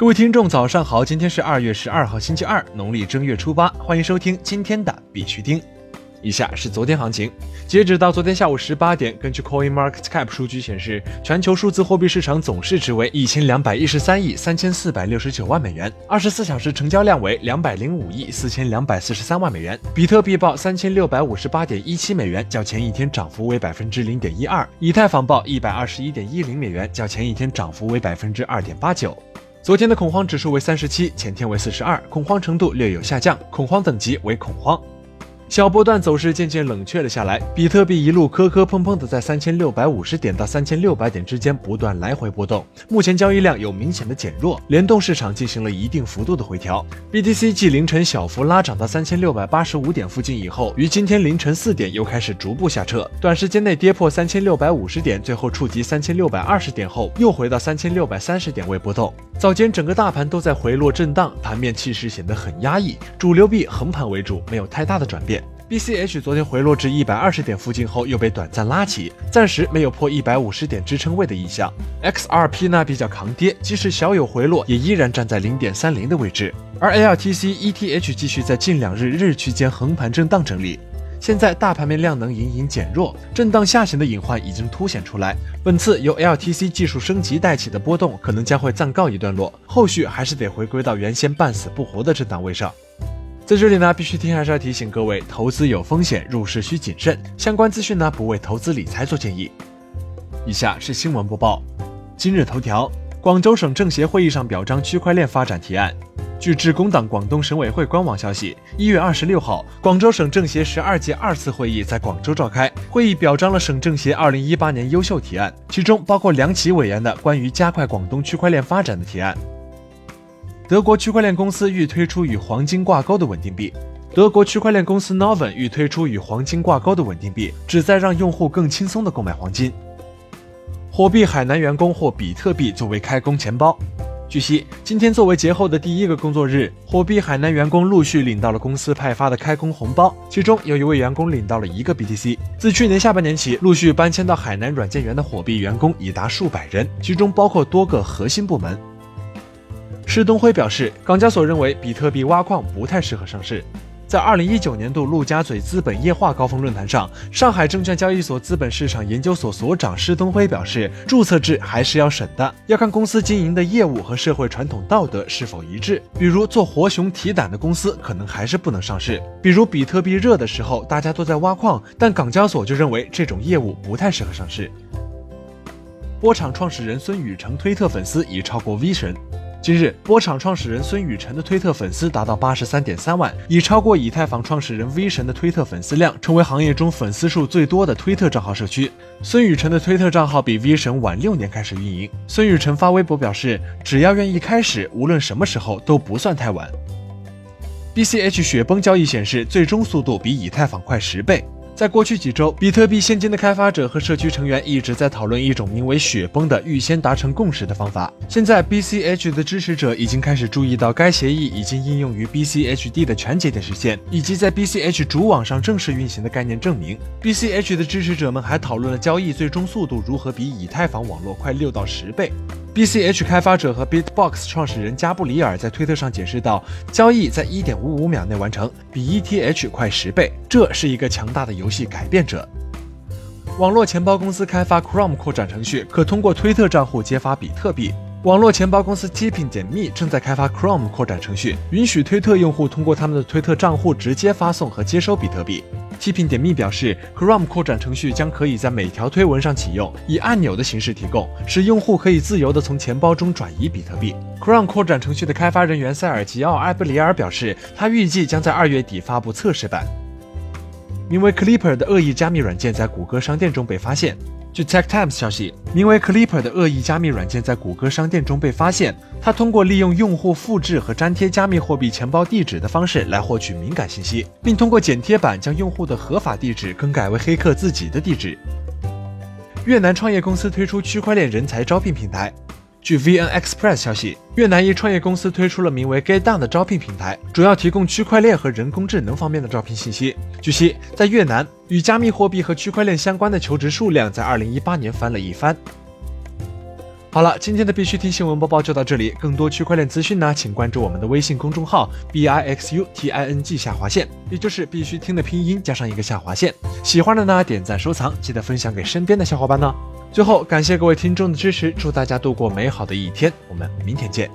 各位听众，早上好！今天是二月十二号，星期二，农历正月初八，欢迎收听今天的必须听。以下是昨天行情，截止到昨天下午十八点，根据 Coin Market Cap 数据显示，全球数字货币市场总市值为一千两百一十三亿三千四百六十九万美元，二十四小时成交量为两百零五亿四千两百四十三万美元。比特币报三千六百五十八点一七美元，较前一天涨幅为百分之零点一二；以太坊报一百二十一点一零美元，较前一天涨幅为百分之二点八九。昨天的恐慌指数为三十七，前天为四十二，恐慌程度略有下降，恐慌等级为恐慌。小波段走势渐渐冷却了下来，比特币一路磕磕碰碰的在三千六百五十点到三千六百点之间不断来回波动，目前交易量有明显的减弱，联动市场进行了一定幅度的回调。BTC 继凌晨小幅拉涨到三千六百八十五点附近以后，于今天凌晨四点又开始逐步下撤，短时间内跌破三千六百五十点，最后触及三千六百二十点后，又回到三千六百三十点位波动。早间整个大盘都在回落震荡，盘面气势显得很压抑，主流币横盘为主，没有太大的转变。BCH 昨天回落至一百二十点附近后，又被短暂拉起，暂时没有破一百五十点支撑位的意向。XRP 呢比较抗跌，即使小有回落，也依然站在零点三零的位置。而 LTC、ETH 继续在近两日日区间横盘震荡整理。现在大盘面量能隐隐减弱，震荡下行的隐患已经凸显出来。本次由 LTC 技术升级带起的波动，可能将会暂告一段落，后续还是得回归到原先半死不活的震荡位上。在这里呢，必须听还是要提醒各位，投资有风险，入市需谨慎。相关资讯呢，不为投资理财做建议。以下是新闻播报。今日头条：广州省政协会议上表彰区块链发展提案。据致公党广东省委会官网消息，一月二十六号，广州省政协十二届二次会议在广州召开，会议表彰了省政协二零一八年优秀提案，其中包括梁启委员的关于加快广东区块链发展的提案。德国区块链公司欲推出与黄金挂钩的稳定币。德国区块链公司 Novum 欲推出与黄金挂钩的稳定币，旨在让用户更轻松地购买黄金。火币海南员工获比特币作为开工钱包。据悉，今天作为节后的第一个工作日，火币海南员工陆续领到了公司派发的开工红包，其中有一位员工领到了一个 BTC。自去年下半年起，陆续搬迁到海南软件园的火币员工已达数百人，其中包括多个核心部门。施东辉表示，港交所认为比特币挖矿不太适合上市。在二零一九年度陆家嘴资本液化高峰论坛上，上海证券交易所资本市场研究所所长施东辉表示，注册制还是要审的，要看公司经营的业务和社会传统道德是否一致。比如做活熊提胆的公司，可能还是不能上市。比如比特币热的时候，大家都在挖矿，但港交所就认为这种业务不太适合上市。波场创始人孙宇成推特粉丝已超过 V 神。今日，波场创始人孙宇晨的推特粉丝达到八十三点三万，已超过以太坊创始人 V 神的推特粉丝量，成为行业中粉丝数最多的推特账号社区。孙宇晨的推特账号比 V 神晚六年开始运营。孙宇晨发微博表示，只要愿意开始，无论什么时候都不算太晚。BCH 雪崩交易显示，最终速度比以太坊快十倍。在过去几周，比特币现金的开发者和社区成员一直在讨论一种名为“雪崩”的预先达成共识的方法。现在，BCH 的支持者已经开始注意到该协议已经应用于 BCHD 的全节点实现，以及在 BCH 主网上正式运行的概念证明。BCH 的支持者们还讨论了交易最终速度如何比以太坊网络快六到十倍。BCH 开发者和 Bitbox 创始人加布里尔在推特上解释道：“交易在1.55秒内完成，比 ETH 快十倍，这是一个强大的游戏改变者。”网络钱包公司开发 Chrome 扩展程序，可通过推特账户揭发比特币。网络钱包公司 Tipping 点 me 正在开发 Chrome 扩展程序，允许推特用户通过他们的推特账户直接发送和接收比特币。Tipping 点 me 表示，Chrome 扩展程序将可以在每条推文上启用，以按钮的形式提供，使用户可以自由地从钱包中转移比特币。Chrome 扩展程序的开发人员塞尔吉奥·埃布里尔表示，他预计将在二月底发布测试版。名为 Clipper 的恶意加密软件在谷歌商店中被发现。据 Tech Times 消息，名为 Clipper 的恶意加密软件在谷歌商店中被发现。它通过利用用户复制和粘贴加密货币钱包地址的方式来获取敏感信息，并通过剪贴板将用户的合法地址更改为黑客自己的地址。越南创业公司推出区块链人才招聘平台。据 VN Express 消息，越南一创业公司推出了名为 Get Down 的招聘平台，主要提供区块链和人工智能方面的招聘信息。据悉，在越南，与加密货币和区块链相关的求职数量在2018年翻了一番。好了，今天的必须听新闻播报就到这里。更多区块链资讯呢，请关注我们的微信公众号 b i x u t i n g 下划线，也就是必须听的拼音加上一个下划线。喜欢的呢，点赞收藏，记得分享给身边的小伙伴呢。最后，感谢各位听众的支持，祝大家度过美好的一天，我们明天见。